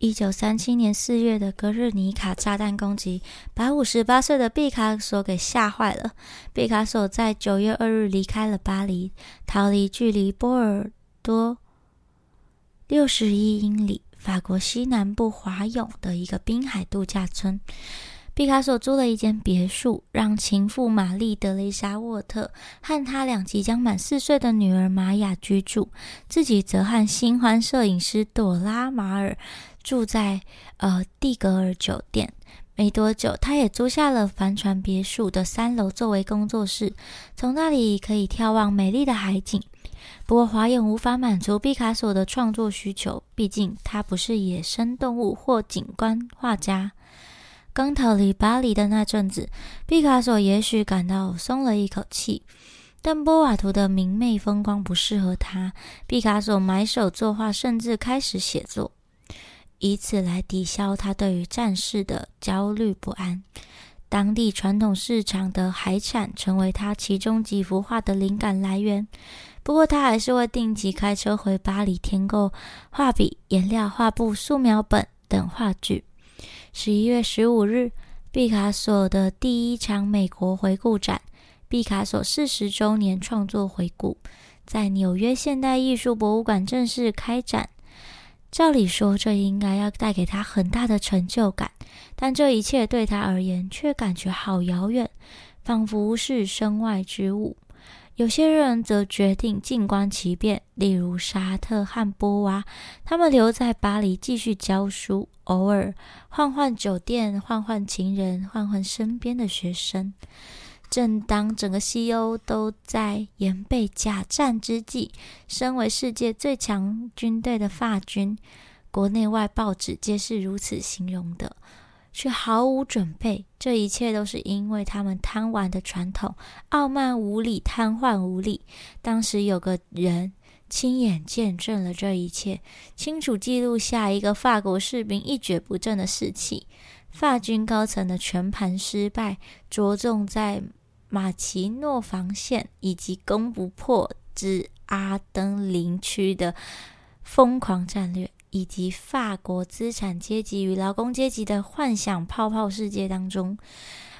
一九三七年四月的格日尼卡炸弹攻击，把五十八岁的毕卡索给吓坏了。毕卡索在九月二日离开了巴黎，逃离距离波尔多六十一英里、法国西南部华永的一个滨海度假村。毕卡索租了一间别墅，让情妇玛丽·德雷莎沃特和他俩即将满四岁的女儿玛雅居住，自己则和新欢摄影师朵拉·马尔。住在呃蒂格尔酒店，没多久，他也租下了帆船别墅的三楼作为工作室，从那里可以眺望美丽的海景。不过，华永无法满足毕卡索的创作需求，毕竟他不是野生动物或景观画家。刚逃离巴黎的那阵子，毕卡索也许感到松了一口气，但波瓦图的明媚风光不适合他。毕卡索埋首作画，甚至开始写作。以此来抵消他对于战事的焦虑不安。当地传统市场的海产成为他其中几幅画的灵感来源。不过，他还是会定期开车回巴黎添购画笔、颜料、画布、素描本等画具。十一月十五日，毕卡索的第一场美国回顾展——毕卡索四十周年创作回顾，在纽约现代艺术博物馆正式开展。照理说，这应该要带给他很大的成就感，但这一切对他而言却感觉好遥远，仿佛是身外之物。有些人则决定静观其变，例如沙特和波娃，他们留在巴黎继续教书，偶尔换换酒店，换换情人，换换身边的学生。正当整个西欧都在严备假战之际，身为世界最强军队的法军，国内外报纸皆是如此形容的，却毫无准备。这一切都是因为他们贪玩的传统，傲慢无礼，瘫痪无力。当时有个人亲眼见证了这一切，清楚记录下一个法国士兵一蹶不振的士气。法军高层的全盘失败，着重在。马奇诺防线以及攻不破之阿登林区的疯狂战略，以及法国资产阶级与劳工阶级的幻想泡泡世界当中，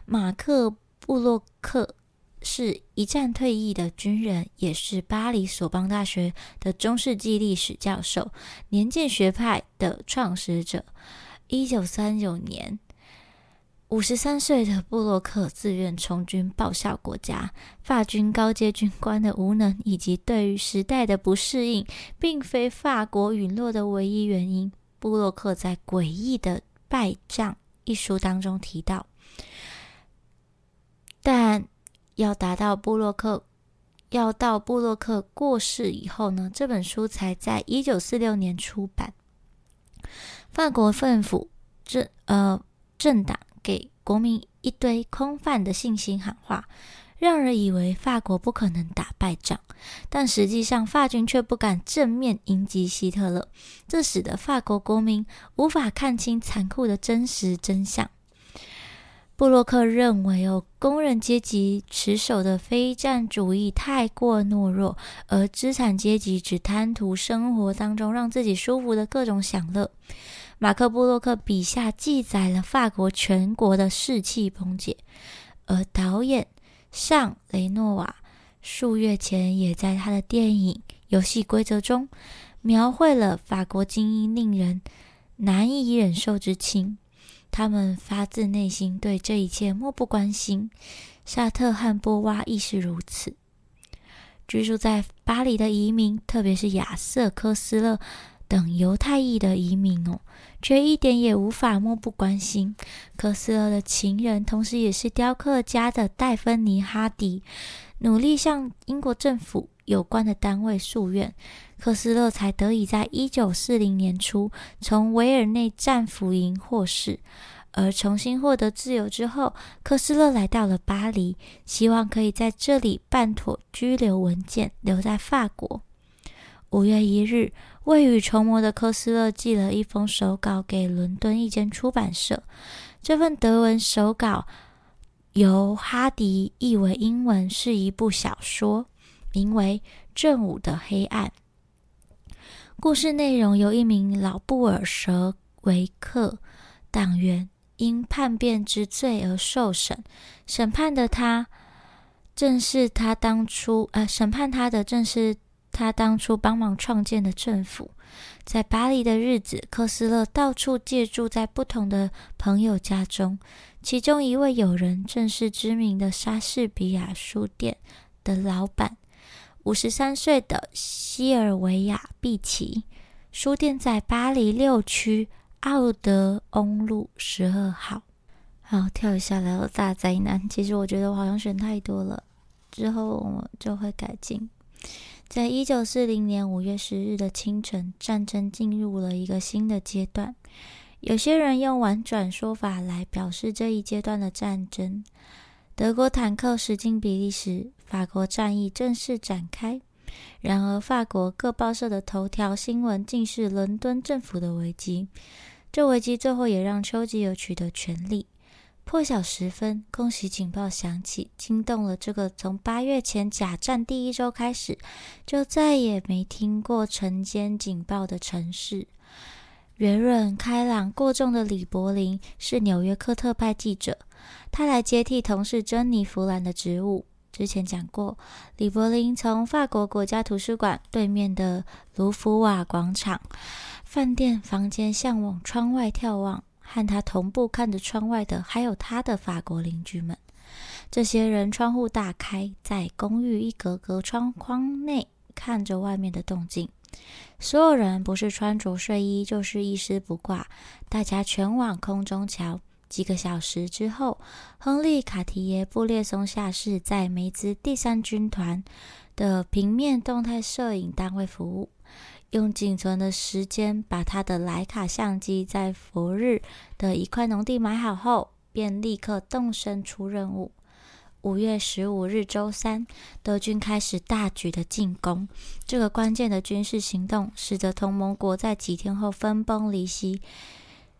马克布洛克是一战退役的军人，也是巴黎索邦大学的中世纪历史教授，年鉴学派的创始者。一九三九年。五十三岁的布洛克自愿从军报效国家。法军高阶军官的无能以及对于时代的不适应，并非法国陨落的唯一原因。布洛克在《诡异的败仗》一书当中提到，但要达到布洛克，要到布洛克过世以后呢？这本书才在一九四六年出版。法国政府政呃政党。给国民一堆空泛的信心喊话，让人以为法国不可能打败仗，但实际上法军却不敢正面迎击希特勒，这使得法国国民无法看清残酷的真实真相。布洛克认为，哦，工人阶级持守的非战主义太过懦弱，而资产阶级只贪图生活当中让自己舒服的各种享乐。马克·布洛克笔下记载了法国全国的士气崩解，而导演尚·雷诺瓦数月前也在他的电影《游戏规则》中描绘了法国精英令人难以忍受之情，他们发自内心对这一切漠不关心。沙特和波娃亦是如此。居住在巴黎的移民，特别是亚瑟·科斯勒。等犹太裔的移民哦，却一点也无法漠不关心。科斯勒的情人，同时也是雕刻家的戴芬妮·哈迪，努力向英国政府有关的单位诉愿，科斯勒才得以在一九四零年初从维尔内战俘营获释。而重新获得自由之后，科斯勒来到了巴黎，希望可以在这里办妥居留文件，留在法国。五月一日。未雨绸缪的科斯勒寄了一封手稿给伦敦一间出版社。这份德文手稿由哈迪译为英文，是一部小说，名为《正午的黑暗》。故事内容由一名老布尔什维克党员因叛变之罪而受审，审判的他正是他当初呃，审判他的正是他当初帮忙创建的政府。在巴黎的日子，科斯勒到处借住在不同的朋友家中，其中一位友人正是知名的莎士比亚书店的老板，五十三岁的西尔维亚·毕奇。书店在巴黎六区奥德翁路十二号。好，跳一下来到大灾难。其实我觉得我好像选太多了，之后我就会改进。在一九四零年五月十日的清晨，战争进入了一个新的阶段。有些人用婉转说法来表示这一阶段的战争：德国坦克驶进比利时，法国战役正式展开。然而，法国各报社的头条新闻竟是伦敦政府的危机。这危机最后也让丘吉尔取得权力。破晓时分，空袭警报响起，惊动了这个从八月前假战第一周开始就再也没听过晨间警报的城市。圆润、开朗、过重的李柏林是纽约客特派记者，他来接替同事珍妮弗兰的职务。之前讲过，李柏林从法国国家图书馆对面的卢浮瓦广场饭店房间向往窗外眺望。和他同步看着窗外的，还有他的法国邻居们。这些人窗户大开，在公寓一格格窗框内看着外面的动静。所有人不是穿着睡衣，就是一丝不挂。大家全往空中瞧。几个小时之后，亨利·卡提耶·布列松下士在梅兹第三军团的平面动态摄影单位服务。用仅存的时间把他的莱卡相机在佛日的一块农地买好后，便立刻动身出任务。五月十五日周三，德军开始大举的进攻。这个关键的军事行动使得同盟国在几天后分崩离析。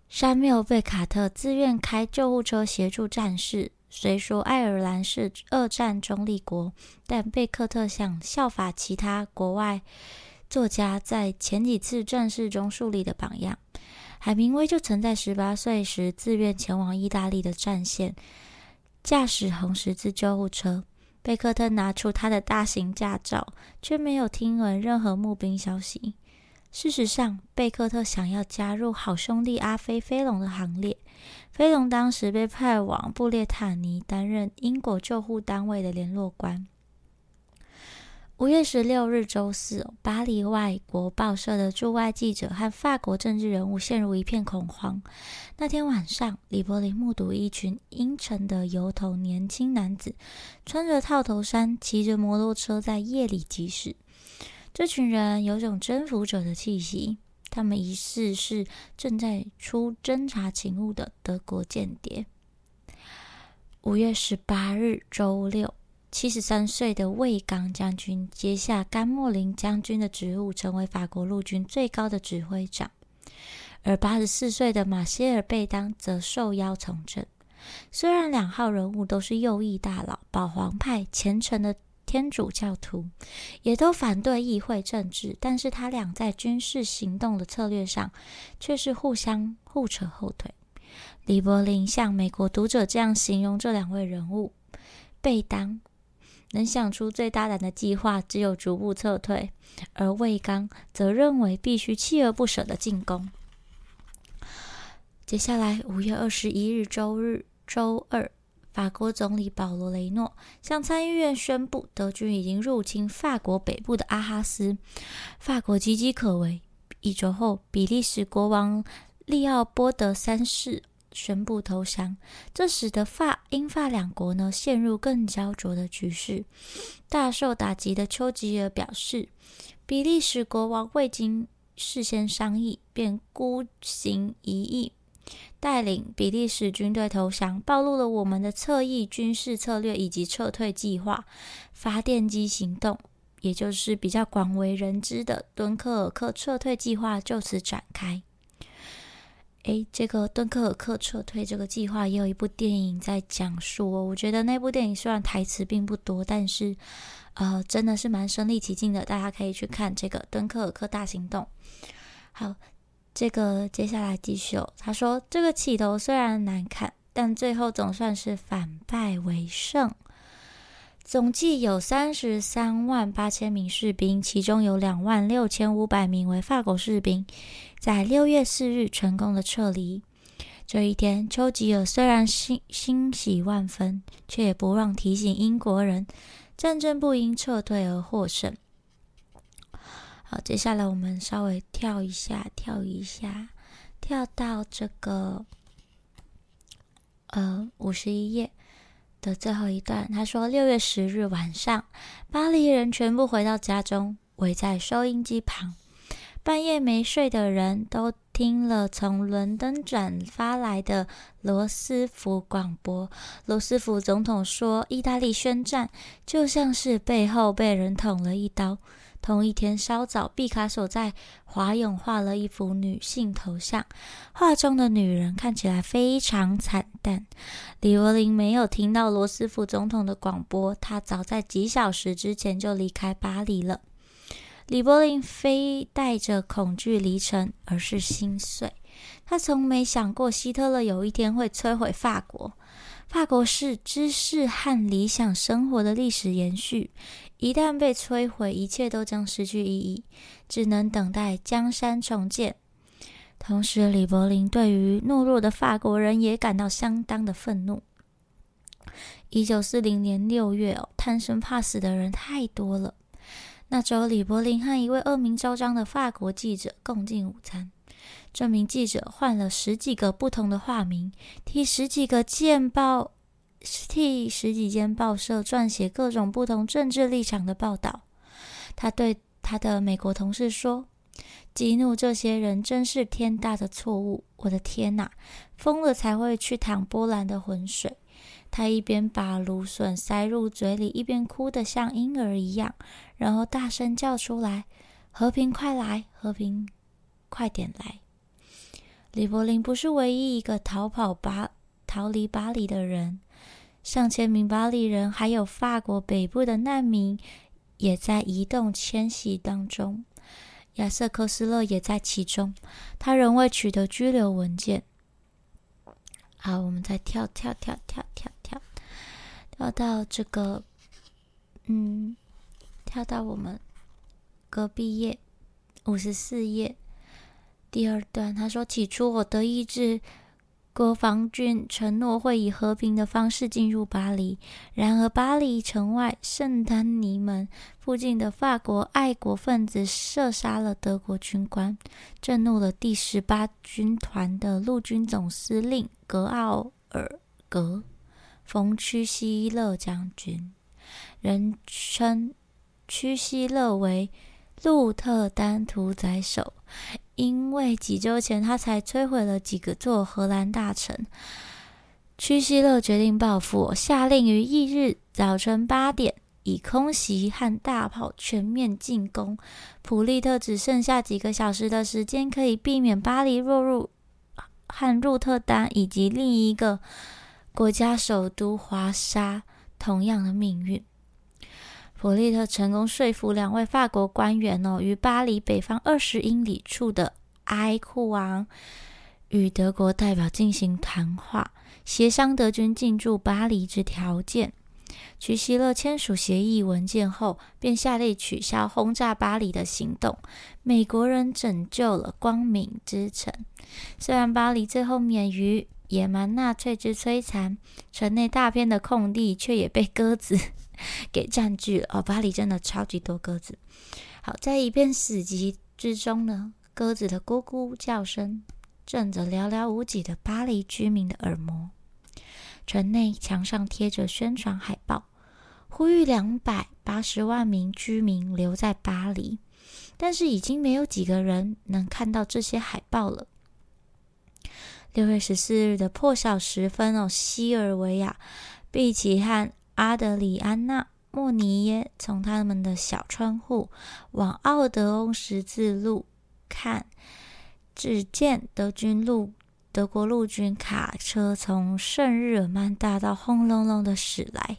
山缪贝卡特自愿开救护车协助战士。虽说爱尔兰是二战中立国，但贝克特想效法其他国外。作家在前几次战事中树立的榜样，海明威就曾在十八岁时自愿前往意大利的战线，驾驶红十字救护车。贝克特拿出他的大型驾照，却没有听闻任何募兵消息。事实上，贝克特想要加入好兄弟阿菲菲龙的行列。菲龙当时被派往布列塔尼担任英国救护单位的联络官。五月十六日周四，巴黎外国报社的驻外记者和法国政治人物陷入一片恐慌。那天晚上，李柏林目睹一群阴沉的油头年轻男子，穿着套头衫，骑着摩托车在夜里疾驶。这群人有种征服者的气息，他们疑似是正在出侦察勤务的德国间谍。五月十八日周六。七十三岁的卫刚将军接下甘莫林将军的职务，成为法国陆军最高的指挥长。而八十四岁的马歇尔·贝当则受邀从政。虽然两号人物都是右翼大佬、保皇派虔诚的天主教徒，也都反对议会政治，但是他俩在军事行动的策略上却是互相互扯后腿。李柏林向美国读者这样形容这两位人物：贝当。能想出最大胆的计划，只有逐步撤退；而魏刚则认为必须锲而不舍的进攻。接下来，五月二十一日周日周二，法国总理保罗雷诺向参议院宣布，德军已经入侵法国北部的阿哈斯，法国岌岌可危。一周后，比利时国王利奥波德三世。宣布投降，这使得法英法两国呢陷入更焦灼的局势。大受打击的丘吉尔表示，比利时国王未经事先商议便孤行一役，带领比利时军队投降，暴露了我们的侧翼军事策略以及撤退计划。发电机行动，也就是比较广为人知的敦刻尔克撤退计划，就此展开。诶，这个敦刻尔克撤退这个计划也有一部电影在讲述哦。我觉得那部电影虽然台词并不多，但是呃，真的是蛮身临其境的。大家可以去看这个敦刻尔克大行动。好，这个接下来继续哦，他说这个起头虽然难看，但最后总算是反败为胜。总计有三十三万八千名士兵，其中有两万六千五百名为法国士兵，在六月四日成功的撤离。这一天，丘吉尔虽然欣欣喜万分，却也不忘提醒英国人，战争不因撤退而获胜。好，接下来我们稍微跳一下，跳一下，跳到这个呃五十一页的最后一段。他说，六月十日晚上，巴黎人全部回到家中，围在收音机旁。半夜没睡的人都听了从伦敦转发来的罗斯福广播。罗斯福总统说：“意大利宣战，就像是背后被人捅了一刀。”同一天稍早，毕卡索在华勇画了一幅女性头像，画中的女人看起来非常惨淡。李伯林没有听到罗斯福总统的广播，他早在几小时之前就离开巴黎了。李柏林非带着恐惧离城，而是心碎。他从没想过希特勒有一天会摧毁法国。法国是知识和理想生活的历史延续，一旦被摧毁，一切都将失去意义，只能等待江山重建。同时，李柏林对于懦弱的法国人也感到相当的愤怒。一九四零年六月，贪生怕死的人太多了。那周，李柏林和一位恶名昭彰的法国记者共进午餐。这名记者换了十几个不同的化名，替十几个见报、替十几间报社撰写各种不同政治立场的报道。他对他的美国同事说：“激怒这些人真是天大的错误！我的天哪，疯了才会去淌波兰的浑水。”他一边把芦笋塞入嘴里，一边哭得像婴儿一样，然后大声叫出来：“和平，快来！和平，快点来！”李柏林不是唯一一个逃跑巴、逃离巴黎的人，上千名巴黎人，还有法国北部的难民，也在移动迁徙当中。亚瑟·科斯勒也在其中，他仍未取得居留文件。好，我们再跳跳跳跳跳跳，跳到这个，嗯，跳到我们隔壁页五十四页第二段。他说：“起初我的意志。”国防军承诺会以和平的方式进入巴黎，然而巴黎城外圣丹尼门附近的法国爱国分子射杀了德国军官，震怒了第十八军团的陆军总司令格奥尔格·冯·屈希勒将军，人称屈希勒为鹿特丹屠宰手。因为几周前他才摧毁了几个座荷兰大城，屈希勒决定报复，下令于翌日早晨八点以空袭和大炮全面进攻。普利特只剩下几个小时的时间，可以避免巴黎落入和鹿特丹以及另一个国家首都华沙同样的命运。普利特成功说服两位法国官员哦，于巴黎北方二十英里处的埃库昂与德国代表进行谈话，协商德军进驻巴黎之条件。屈希勒签署协议文件后，便下令取消轰炸巴黎的行动。美国人拯救了光明之城，虽然巴黎最后免于野蛮纳粹之摧残，城内大片的空地却也被鸽子。给占据了哦，巴黎真的超级多鸽子。好，在一片死寂之中呢，鸽子的咕咕叫声震着寥寥无几的巴黎居民的耳膜。城内墙上贴着宣传海报，呼吁两百八十万名居民留在巴黎。但是已经没有几个人能看到这些海报了。六月十四日的破晓时分哦，西尔维亚、毕奇和。阿德里安娜·莫尼耶从他们的小窗户往奥德翁十字路看，只见德军路德国陆军卡车从圣日耳曼大道轰隆隆的驶来，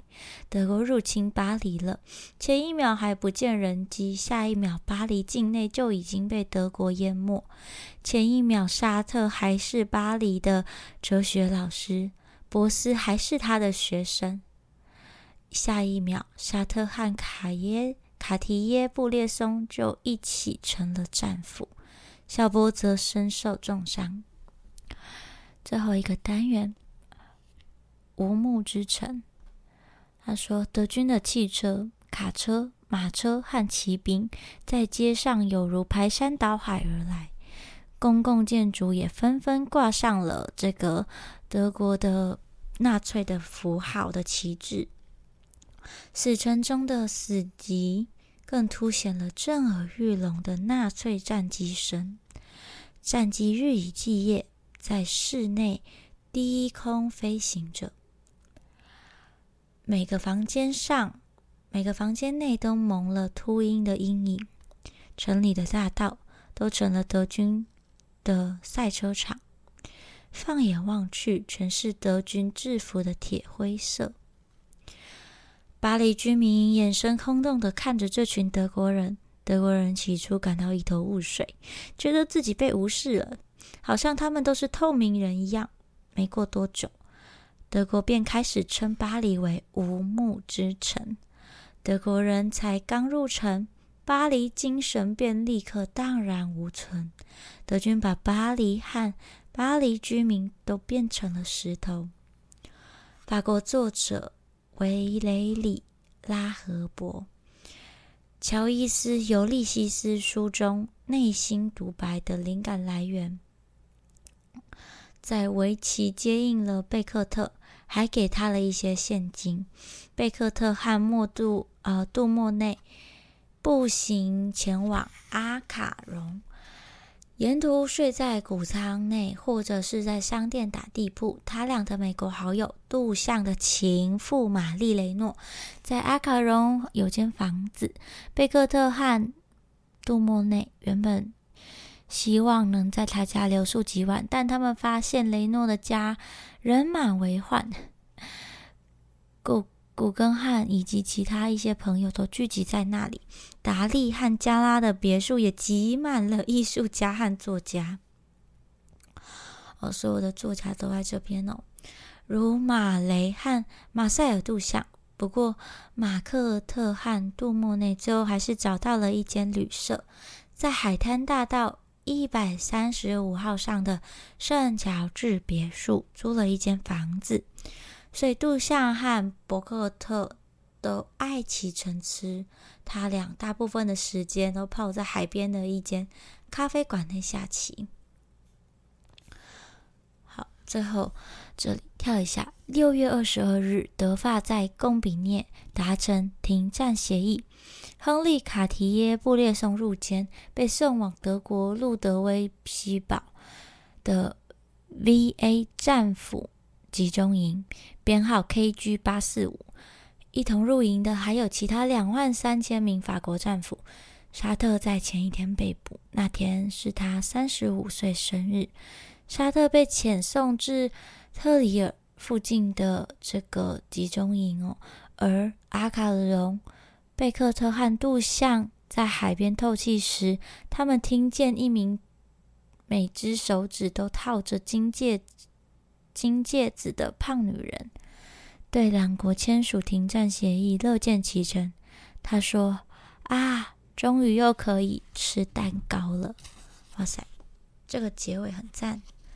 德国入侵巴黎了。前一秒还不见人机，下一秒巴黎境内就已经被德国淹没。前一秒沙特还是巴黎的哲学老师，博斯还是他的学生，下一秒沙特和卡耶卡提耶布列松就一起成了战俘，小波则身受重伤。最后一个单元，无木之城。他说，德军的汽车、卡车、马车和骑兵在街上有如排山倒海而来，公共建筑也纷纷挂上了这个德国的纳粹的符号的旗帜。死城中的死寂，更凸显了震耳欲聋的纳粹战机声，战机日以继夜。在室内低空飞行着，每个房间上、每个房间内都蒙了秃鹰的阴影。城里的大道都成了德军的赛车场，放眼望去，全是德军制服的铁灰色。巴黎居民眼神空洞的看着这群德国人，德国人起初感到一头雾水，觉得自己被无视了。好像他们都是透明人一样。没过多久，德国便开始称巴黎为“无木之城”。德国人才刚入城，巴黎精神便立刻荡然无存。德军把巴黎和巴黎居民都变成了石头。法国作者维雷里拉赫伯乔伊斯《尤利西斯》书中内心独白的灵感来源。在维奇接应了贝克特，还给他了一些现金。贝克特和莫杜呃杜莫内步行前往阿卡隆，沿途睡在谷仓内，或者是在商店打地铺。他俩的美国好友杜相的情妇玛丽雷诺在阿卡隆有间房子。贝克特和杜莫内原本。希望能在他家留宿几晚，但他们发现雷诺的家人满为患。古古根汉以及其他一些朋友都聚集在那里。达利和加拉的别墅也挤满了艺术家和作家。哦，所有的作家都在这边哦，如马雷和马塞尔杜像。不过，马克特和杜莫内最后还是找到了一间旅社，在海滩大道。一百三十五号上的圣乔治别墅租了一间房子，所以杜象和伯克特都爱骑乘吃。他俩大部分的时间都泡在海边的一间咖啡馆内下棋。好，最后这里跳一下。六月二十二日，德法在贡比涅达成停战协议。亨利·卡提耶布列松入监，被送往德国路德维希堡的 V.A. 战俘集中营，编号 K.G. 八四五。一同入营的还有其他两万三千名法国战俘。沙特在前一天被捕，那天是他三十五岁生日。沙特被遣送至特里尔附近的这个集中营哦，而阿卡隆。贝克特和杜象在海边透气时，他们听见一名每只手指都套着金戒金戒指的胖女人对两国签署停战协议，乐见其成。他说：“啊，终于又可以吃蛋糕了！哇塞，这个结尾很赞。”